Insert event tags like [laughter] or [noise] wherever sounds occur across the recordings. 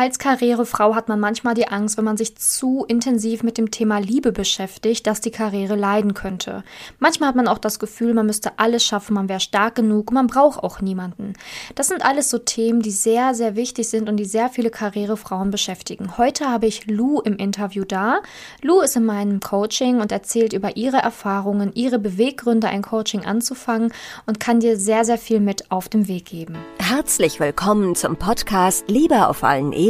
Als Karrierefrau hat man manchmal die Angst, wenn man sich zu intensiv mit dem Thema Liebe beschäftigt, dass die Karriere leiden könnte. Manchmal hat man auch das Gefühl, man müsste alles schaffen, man wäre stark genug, man braucht auch niemanden. Das sind alles so Themen, die sehr, sehr wichtig sind und die sehr viele Karrierefrauen beschäftigen. Heute habe ich Lou im Interview da. Lou ist in meinem Coaching und erzählt über ihre Erfahrungen, ihre Beweggründe, ein Coaching anzufangen und kann dir sehr, sehr viel mit auf den Weg geben. Herzlich willkommen zum Podcast Liebe auf allen Ebenen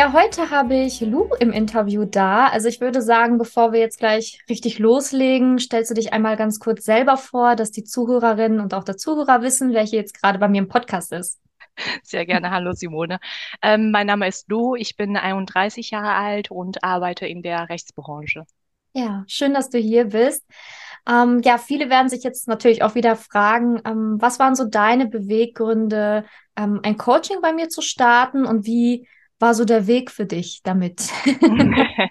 Ja, heute habe ich Lou im Interview da. Also ich würde sagen, bevor wir jetzt gleich richtig loslegen, stellst du dich einmal ganz kurz selber vor, dass die Zuhörerinnen und auch der Zuhörer wissen, wer hier jetzt gerade bei mir im Podcast ist. Sehr gerne. Hallo Simone. Ähm, mein Name ist Lou. Ich bin 31 Jahre alt und arbeite in der Rechtsbranche. Ja, schön, dass du hier bist. Ähm, ja, viele werden sich jetzt natürlich auch wieder fragen, ähm, was waren so deine Beweggründe, ähm, ein Coaching bei mir zu starten und wie war so der Weg für dich damit? [laughs]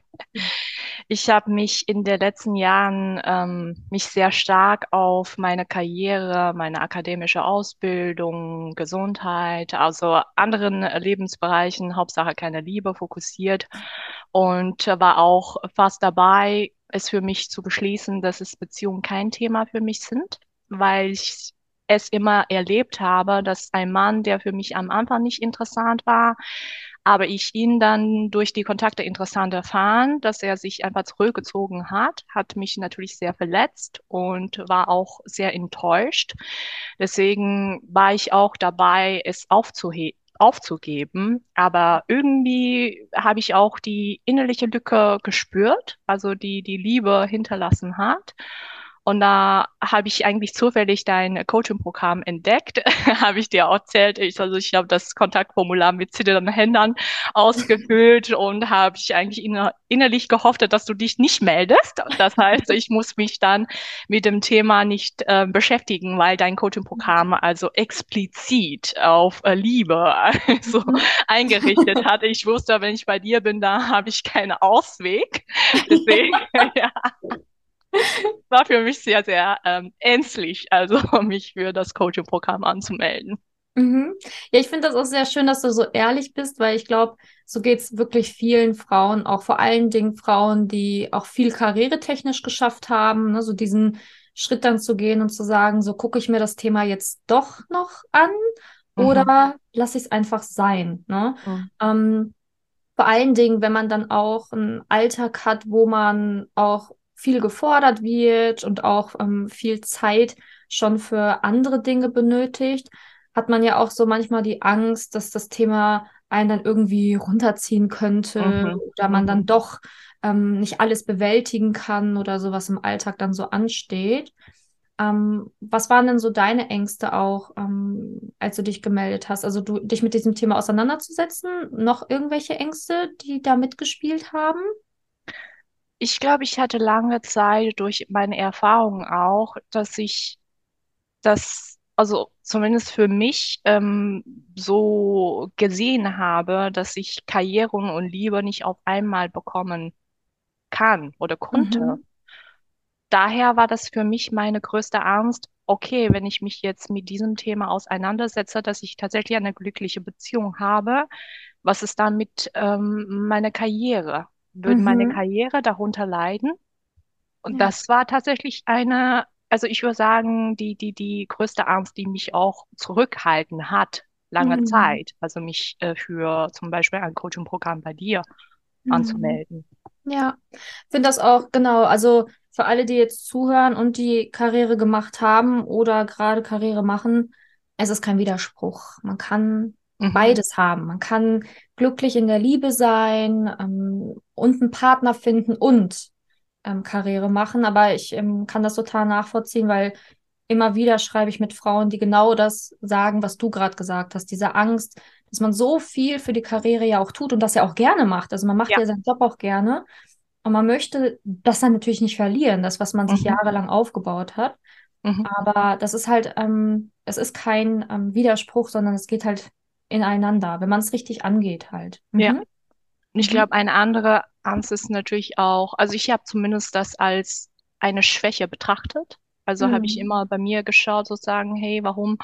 ich habe mich in den letzten Jahren ähm, mich sehr stark auf meine Karriere, meine akademische Ausbildung, Gesundheit, also anderen Lebensbereichen, Hauptsache keine Liebe, fokussiert und war auch fast dabei, es für mich zu beschließen, dass es Beziehungen kein Thema für mich sind, weil ich es immer erlebt habe, dass ein Mann, der für mich am Anfang nicht interessant war, aber ich ihn dann durch die Kontakte interessant erfahren, dass er sich einfach zurückgezogen hat, hat mich natürlich sehr verletzt und war auch sehr enttäuscht. Deswegen war ich auch dabei, es aufzuheben aufzugeben. Aber irgendwie habe ich auch die innerliche Lücke gespürt, also die die Liebe hinterlassen hat. Und da habe ich eigentlich zufällig dein Coaching-Programm entdeckt, [laughs] habe ich dir erzählt. Ich, also ich habe das Kontaktformular mit zitternden Händen ausgefüllt und habe ich eigentlich inner innerlich gehofft, dass du dich nicht meldest. Das heißt, ich muss mich dann mit dem Thema nicht äh, beschäftigen, weil dein Coaching-Programm also explizit auf äh, Liebe also [laughs] eingerichtet hat. Ich wusste, wenn ich bei dir bin, da habe ich keinen Ausweg. Deswegen, [laughs] ja [laughs] war für mich sehr, sehr ähm, ängstlich, also [laughs] mich für das Coaching-Programm anzumelden. Mhm. Ja, ich finde das auch sehr schön, dass du so ehrlich bist, weil ich glaube, so geht es wirklich vielen Frauen, auch vor allen Dingen Frauen, die auch viel karrieretechnisch geschafft haben, ne, so diesen Schritt dann zu gehen und zu sagen, so gucke ich mir das Thema jetzt doch noch an mhm. oder lasse ich es einfach sein. Ne? Mhm. Ähm, vor allen Dingen, wenn man dann auch einen Alltag hat, wo man auch viel gefordert wird und auch ähm, viel Zeit schon für andere Dinge benötigt, hat man ja auch so manchmal die Angst, dass das Thema einen dann irgendwie runterziehen könnte mhm. oder man dann doch ähm, nicht alles bewältigen kann oder sowas im Alltag dann so ansteht. Ähm, was waren denn so deine Ängste auch, ähm, als du dich gemeldet hast? Also du dich mit diesem Thema auseinanderzusetzen? Noch irgendwelche Ängste, die da mitgespielt haben? Ich glaube, ich hatte lange Zeit durch meine Erfahrungen auch, dass ich das, also zumindest für mich, ähm, so gesehen habe, dass ich Karriere und Liebe nicht auf einmal bekommen kann oder konnte. Mhm. Daher war das für mich meine größte Angst, okay, wenn ich mich jetzt mit diesem Thema auseinandersetze, dass ich tatsächlich eine glückliche Beziehung habe, was ist dann mit ähm, meiner Karriere? Würde mhm. meine Karriere darunter leiden. Und ja. das war tatsächlich eine, also ich würde sagen, die, die, die größte Angst, die mich auch zurückhalten hat, lange mhm. Zeit. Also mich äh, für zum Beispiel ein Coaching-Programm bei dir mhm. anzumelden. Ja, finde das auch, genau. Also für alle, die jetzt zuhören und die Karriere gemacht haben oder gerade Karriere machen, es ist kein Widerspruch. Man kann mhm. beides haben. Man kann glücklich in der Liebe sein ähm, und einen Partner finden und ähm, Karriere machen. Aber ich ähm, kann das total nachvollziehen, weil immer wieder schreibe ich mit Frauen, die genau das sagen, was du gerade gesagt hast. Diese Angst, dass man so viel für die Karriere ja auch tut und das ja auch gerne macht. Also man macht ja, ja seinen Job auch gerne. Und man möchte das dann natürlich nicht verlieren, das, was man sich mhm. jahrelang aufgebaut hat. Mhm. Aber das ist halt, ähm, es ist kein ähm, Widerspruch, sondern es geht halt ineinander, wenn man es richtig angeht halt. Mhm. Ja. Und ich mhm. glaube, eine andere Angst ist natürlich auch, also ich habe zumindest das als eine Schwäche betrachtet. Also mhm. habe ich immer bei mir geschaut, sozusagen, hey, warum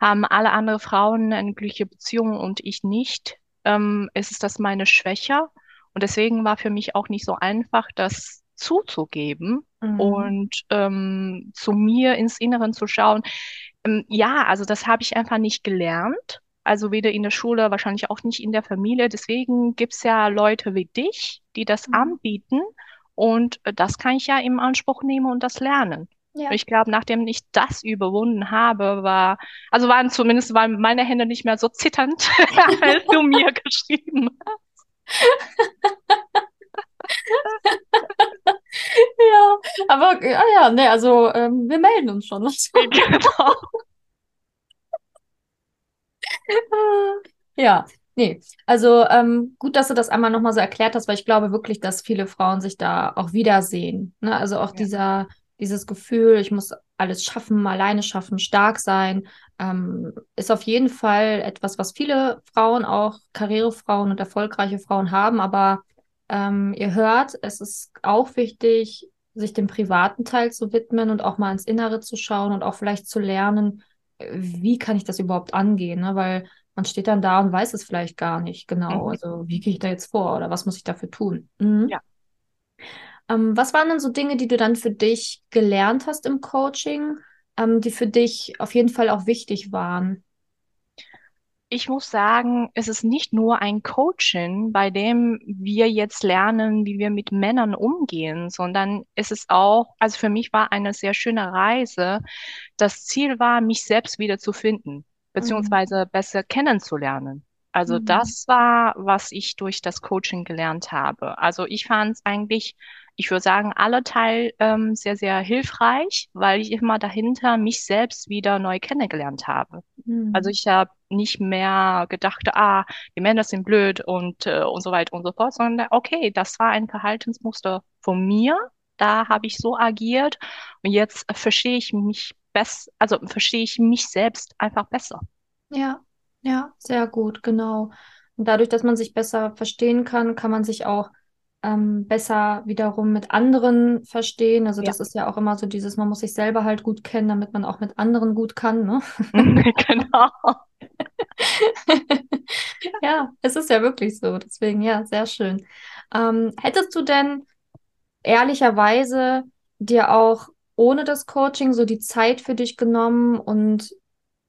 haben alle andere Frauen eine glückliche Beziehung und ich nicht? Ähm, ist es das meine Schwäche? Und deswegen war für mich auch nicht so einfach, das zuzugeben mhm. und ähm, zu mir ins Inneren zu schauen. Ähm, ja, also das habe ich einfach nicht gelernt. Also weder in der Schule, wahrscheinlich auch nicht in der Familie. Deswegen gibt's ja Leute wie dich, die das mhm. anbieten. Und äh, das kann ich ja im Anspruch nehmen und das lernen. Ja. Ich glaube, nachdem ich das überwunden habe, war, also waren zumindest waren meine Hände nicht mehr so zitternd, [laughs] als du mir [laughs] geschrieben hast. ja, aber ja, ja, ne, also ähm, wir melden uns schon. [laughs] genau. [laughs] ja, nee, also ähm, gut, dass du das einmal nochmal so erklärt hast, weil ich glaube wirklich, dass viele Frauen sich da auch wiedersehen. Ne? Also auch ja. dieser, dieses Gefühl, ich muss alles schaffen, alleine schaffen, stark sein, ähm, ist auf jeden Fall etwas, was viele Frauen, auch Karrierefrauen und erfolgreiche Frauen haben, aber ähm, ihr hört, es ist auch wichtig, sich dem privaten Teil zu widmen und auch mal ins Innere zu schauen und auch vielleicht zu lernen, wie kann ich das überhaupt angehen, ne? weil man steht dann da und weiß es vielleicht gar nicht genau. Mhm. Also wie gehe ich da jetzt vor oder was muss ich dafür tun? Mhm. Ja. Ähm, was waren denn so Dinge, die du dann für dich gelernt hast im Coaching, ähm, die für dich auf jeden Fall auch wichtig waren? Ich muss sagen, es ist nicht nur ein Coaching, bei dem wir jetzt lernen, wie wir mit Männern umgehen, sondern es ist auch, also für mich war eine sehr schöne Reise. Das Ziel war, mich selbst wieder zu finden, beziehungsweise mhm. besser kennenzulernen. Also mhm. das war, was ich durch das Coaching gelernt habe. Also ich fand es eigentlich ich würde sagen, alle Teil ähm, sehr, sehr hilfreich, weil ich immer dahinter mich selbst wieder neu kennengelernt habe. Mhm. Also ich habe nicht mehr gedacht, ah, die Männer sind blöd und, äh, und so weiter und so fort, sondern okay, das war ein Verhaltensmuster von mir, da habe ich so agiert und jetzt verstehe ich mich besser, also verstehe ich mich selbst einfach besser. Ja, ja, sehr gut, genau. Und dadurch, dass man sich besser verstehen kann, kann man sich auch ähm, besser wiederum mit anderen verstehen. Also ja. das ist ja auch immer so dieses, man muss sich selber halt gut kennen, damit man auch mit anderen gut kann. Ne? [laughs] genau. [laughs] ja, es ist ja wirklich so. Deswegen, ja, sehr schön. Ähm, hättest du denn ehrlicherweise dir auch ohne das Coaching so die Zeit für dich genommen und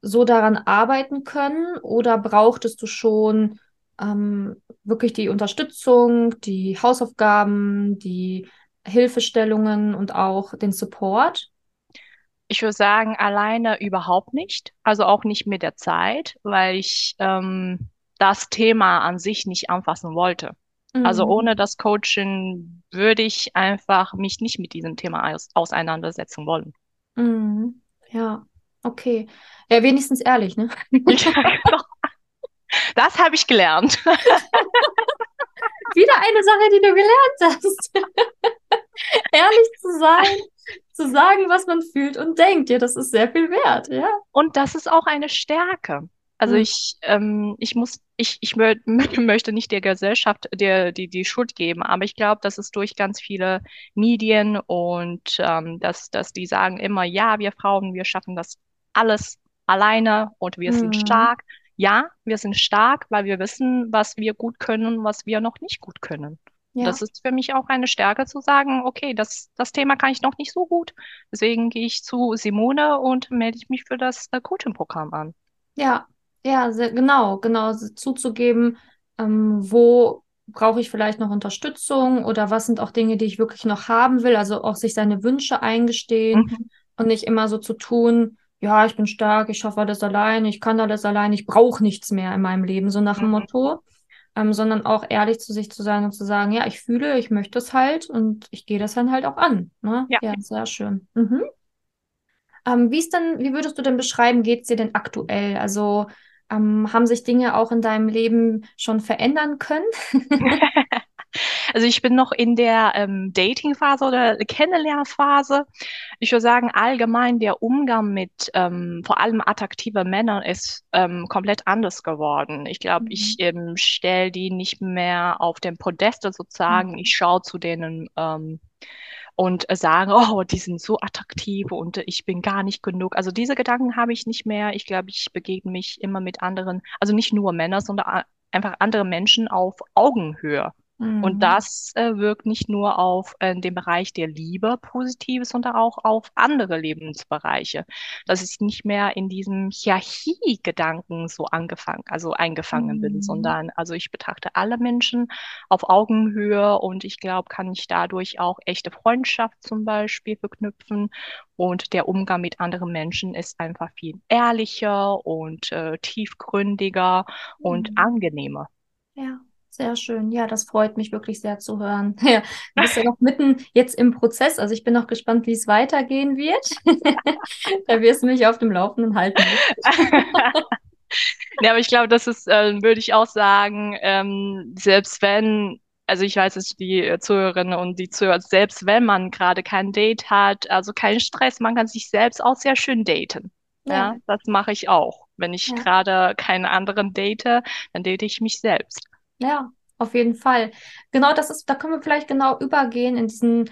so daran arbeiten können? Oder brauchtest du schon ähm, wirklich die Unterstützung, die Hausaufgaben, die Hilfestellungen und auch den Support? Ich würde sagen, alleine überhaupt nicht. Also auch nicht mit der Zeit, weil ich ähm, das Thema an sich nicht anfassen wollte. Also mhm. Also ohne das Coaching würde ich einfach mich nicht mit diesem Thema aus auseinandersetzen wollen. Mhm. Ja, okay. Ja, wenigstens ehrlich, ne? [laughs] Ja, genau. Das habe ich gelernt. [laughs] Wieder eine Sache, die du gelernt hast. [laughs] Ehrlich zu sein, zu sagen, was man fühlt und denkt. Ja, das ist sehr viel wert, ja. Und das ist auch eine Stärke. Also mhm. ich, ähm, ich muss, ich, ich mö [laughs] möchte nicht der Gesellschaft der, die, die Schuld geben, aber ich glaube, dass es durch ganz viele Medien und ähm, dass, dass die sagen immer, ja, wir Frauen, wir schaffen das alles alleine und wir mhm. sind stark ja, wir sind stark, weil wir wissen, was wir gut können und was wir noch nicht gut können. Ja. Das ist für mich auch eine Stärke zu sagen, okay, das, das Thema kann ich noch nicht so gut. Deswegen gehe ich zu Simone und melde ich mich für das äh, Coaching-Programm an. Ja, ja, sehr, genau, genau, zuzugeben, ähm, wo brauche ich vielleicht noch Unterstützung oder was sind auch Dinge, die ich wirklich noch haben will, also auch sich seine Wünsche eingestehen mhm. und nicht immer so zu tun, ja, ich bin stark, ich schaffe alles allein, ich kann alles allein, ich brauche nichts mehr in meinem Leben, so nach dem mhm. Motto. Ähm, sondern auch ehrlich zu sich zu sein und zu sagen, ja, ich fühle, ich möchte es halt und ich gehe das dann halt auch an. Ne? Ja. ja, sehr schön. Mhm. Ähm, wie ist denn, wie würdest du denn beschreiben, geht es dir denn aktuell? Also Ähm, haben sich Dinge auch in deinem Leben schon verändern können? [laughs] [laughs] Also ich bin noch in der ähm, Dating-Phase oder Kennenlernphase. Ich würde sagen, allgemein der Umgang mit ähm, vor allem attraktiven Männern ist ähm, komplett anders geworden. Ich glaube, mhm. ich ähm, stelle die nicht mehr auf dem Podest sozusagen. Mhm. Ich schaue zu denen ähm, und sagen, [laughs] oh, die sind so attraktiv und ich bin gar nicht genug. Also diese Gedanken habe ich nicht mehr. Ich glaube, ich begegne mich immer mit anderen, also nicht nur Männer, sondern einfach andere Menschen auf Augenhöhe. Mhm. Und das äh, wirkt nicht nur auf äh, den Bereich der Liebe positiv, sondern auch auf andere Lebensbereiche. Dass ich nicht mehr in diesem Hierarchie-Gedanken so angefangen, also eingefangen mhm. bin, sondern also ich betrachte alle Menschen auf Augenhöhe und ich glaube, kann ich dadurch auch echte Freundschaft zum Beispiel verknüpfen. Und der Umgang mit anderen Menschen ist einfach viel ehrlicher und äh, tiefgründiger mhm. und angenehmer. Ja. Sehr schön. Ja, das freut mich wirklich sehr zu hören. [laughs] Ja, du bist ja noch mitten jetzt im Prozess. Also ich bin noch gespannt, wie es weitergehen wird. [laughs] da wirst du mich auf dem Laufenden halten. [laughs] ja, aber ich glaube, das ist, äh, würde ich auch sagen, ähm, selbst wenn also ich weiß es, die Zuhörerinnen und die Zuhörer, selbst wenn man gerade kein Date hat, also keinen Stress, man kann sich selbst auch sehr schön daten. Ja, ja das mache ich auch. Wenn ich ja. gerade keinen anderen date, dann date ich mich selbst. Ja, auf jeden Fall. Genau das ist, da können wir vielleicht genau übergehen in diesen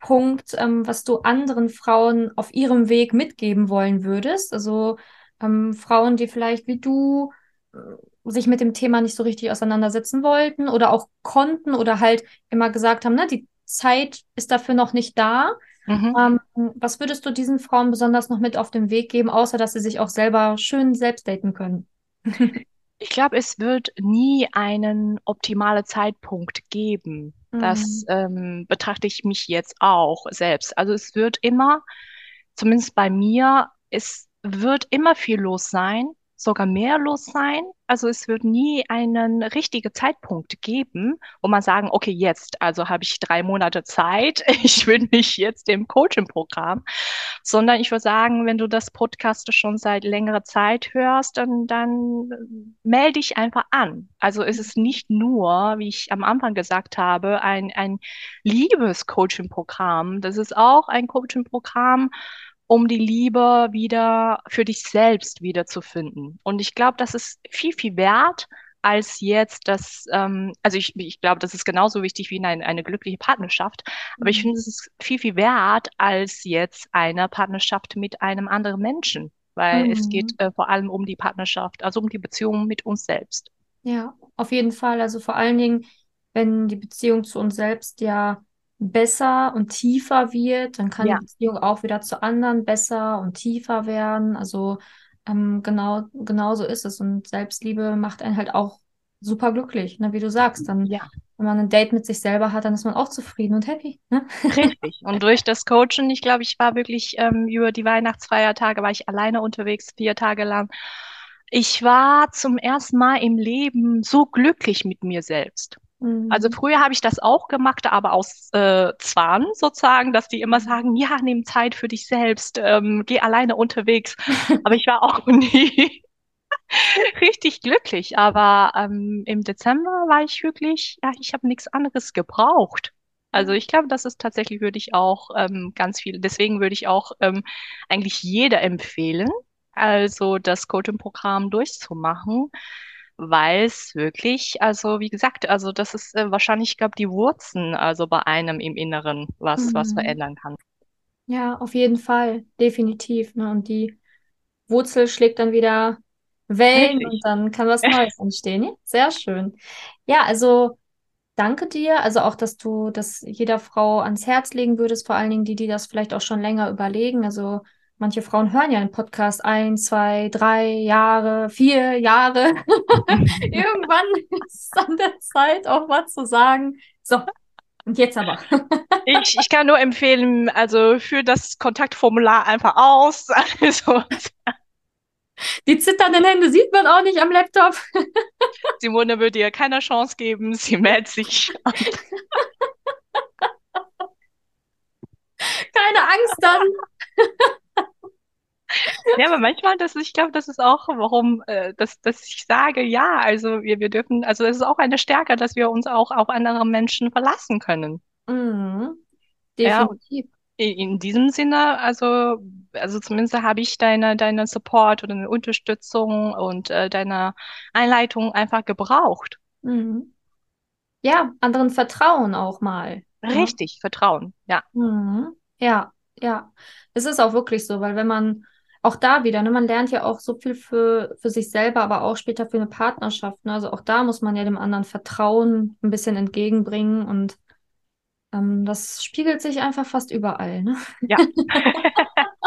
Punkt, ähm, was du anderen Frauen auf ihrem Weg mitgeben wollen würdest. Also ähm, Frauen, die vielleicht wie du äh, sich mit dem Thema nicht so richtig auseinandersetzen wollten oder auch konnten oder halt immer gesagt haben, ne, die Zeit ist dafür noch nicht da. Mhm. Ähm, was würdest du diesen Frauen besonders noch mit auf den Weg geben, außer dass sie sich auch selber schön selbst daten können? [laughs] Ich glaube, es wird nie einen optimalen Zeitpunkt geben. Mhm. Das ähm, betrachte ich mich jetzt auch selbst. Also es wird immer, zumindest bei mir, es wird immer viel los sein sogar mehr los sein. Also es wird nie einen richtigen Zeitpunkt geben, wo man sagen, okay, jetzt, also habe ich drei Monate Zeit, [laughs] ich will mich jetzt im Coaching-Programm, sondern ich würde sagen, wenn du das Podcast schon seit längerer Zeit hörst, dann, dann melde dich einfach an. Also es ist nicht nur, wie ich am Anfang gesagt habe, ein, ein Liebes-Coaching-Programm. Das ist auch ein Coaching-Programm, um die Liebe wieder für dich selbst wiederzufinden. Und ich glaube, das ist viel, viel wert, als jetzt das, ähm, also ich, ich glaube, das ist genauso wichtig wie eine, eine glückliche Partnerschaft, aber ich mhm. finde, es ist viel, viel wert als jetzt eine Partnerschaft mit einem anderen Menschen, weil mhm. es geht äh, vor allem um die Partnerschaft, also um die Beziehung mit uns selbst. Ja, auf jeden Fall. Also vor allen Dingen, wenn die Beziehung zu uns selbst ja besser und tiefer wird, dann kann ja. die Beziehung auch wieder zu anderen besser und tiefer werden. Also ähm, genau, genau so ist es. Und Selbstliebe macht einen halt auch super glücklich, ne? wie du sagst. Dann, ja. wenn man ein Date mit sich selber hat, dann ist man auch zufrieden und happy. Ne? Richtig. [laughs] Und durch das Coaching, ich glaube, ich war wirklich ähm, über die Weihnachtsfeiertage, war ich alleine unterwegs, vier Tage lang. Ich war zum ersten Mal im Leben so glücklich mit mir selbst. Also mhm. früher habe ich das auch gemacht, aber aus äh, Zwang sozusagen, dass die immer sagen, ja, nimm Zeit für dich selbst, ähm, geh alleine unterwegs. [laughs] aber ich war auch [laughs] nie richtig glücklich. Aber ähm, im Dezember war ich wirklich, ja, ich habe nichts anderes gebraucht. Also ich glaube, das ist tatsächlich, würde ich auch ähm, ganz viel, deswegen würde ich auch ähm, eigentlich jeder empfehlen, also das Coaching-Programm durchzumachen weil es wirklich, also wie gesagt, also das ist äh, wahrscheinlich, ich glaube, die Wurzeln, also bei einem im Inneren, was, mhm. was verändern kann. Ja, auf jeden Fall, definitiv. Ne? Und die Wurzel schlägt dann wieder Wellen Richtig. und dann kann was [laughs] Neues entstehen. Ja, sehr schön. Ja, also danke dir. Also auch, dass du das jeder Frau ans Herz legen würdest, vor allen Dingen die, die das vielleicht auch schon länger überlegen. Also manche Frauen hören ja einen Podcast ein, zwei, drei Jahre, vier Jahre. [laughs] Irgendwann ist es an der Zeit, auch was zu sagen. So, und jetzt aber. ich, ich kann nur empfehlen, also für das Kontaktformular einfach aus. [laughs] Also, die zitternden Hände sieht man auch nicht am Laptop. [laughs] Simone würde ihr keine Chance geben, sie meldet sich. Keine Angst dann. Ja, aber manchmal, das, ich glaube, das ist auch, warum, äh, dass, dass ich sage, ja, also wir, wir dürfen, also es ist auch eine Stärke, dass wir uns auch auf andere Menschen verlassen können. Mhm. Definitiv. Ja, in diesem Sinne, also, also zumindest habe ich deine, deine Support oder eine Unterstützung und äh, deine Einleitung einfach gebraucht. Mhm. Ja, anderen vertrauen auch mal. Richtig, ja. Vertrauen, ja. Mhm. Ja, ja. Es ist auch wirklich so, weil wenn man auch da wieder, ne, man lernt ja auch so viel für, für sich selber, aber auch später für eine Partnerschaft. Ne? Also auch da muss man ja dem anderen Vertrauen ein bisschen entgegenbringen und ähm, das spiegelt sich einfach fast überall. Ne? Ja. [laughs]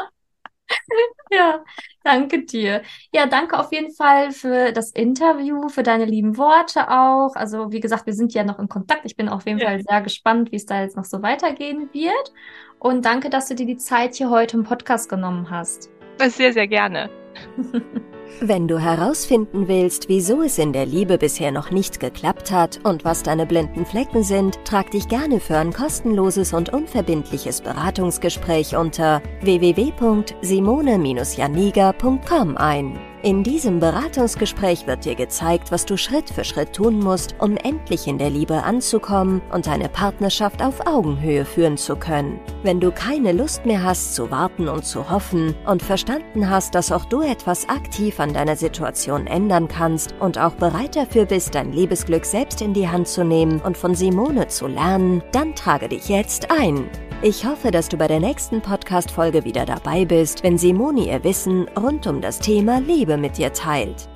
ja, danke dir. Ja, danke auf jeden Fall für das Interview, für deine lieben Worte auch. Also, wie gesagt, wir sind ja noch in Kontakt. Ich bin auf jeden ja. Fall sehr gespannt, wie es da jetzt noch so weitergehen wird. Und danke, dass du dir die Zeit hier heute im Podcast genommen hast. Sehr, sehr gerne. [laughs] Wenn du herausfinden willst, wieso es in der Liebe bisher noch nicht geklappt hat und was deine blinden Flecken sind, trag dich gerne für ein kostenloses und unverbindliches Beratungsgespräch unter www.simone-janiga.com ein. In diesem Beratungsgespräch wird dir gezeigt, was du Schritt für Schritt tun musst, um endlich in der Liebe anzukommen und deine Partnerschaft auf Augenhöhe führen zu können. Wenn du keine Lust mehr hast zu warten und zu hoffen und verstanden hast, dass auch du etwas aktiv an deiner Situation ändern kannst und auch bereit dafür bist, dein Liebesglück selbst in die Hand zu nehmen und von Simone zu lernen, dann trage dich jetzt ein. Ich hoffe, dass du bei der nächsten Podcast-Folge wieder dabei bist, wenn Simone ihr Wissen rund um das Thema Liebe mit dir teilt.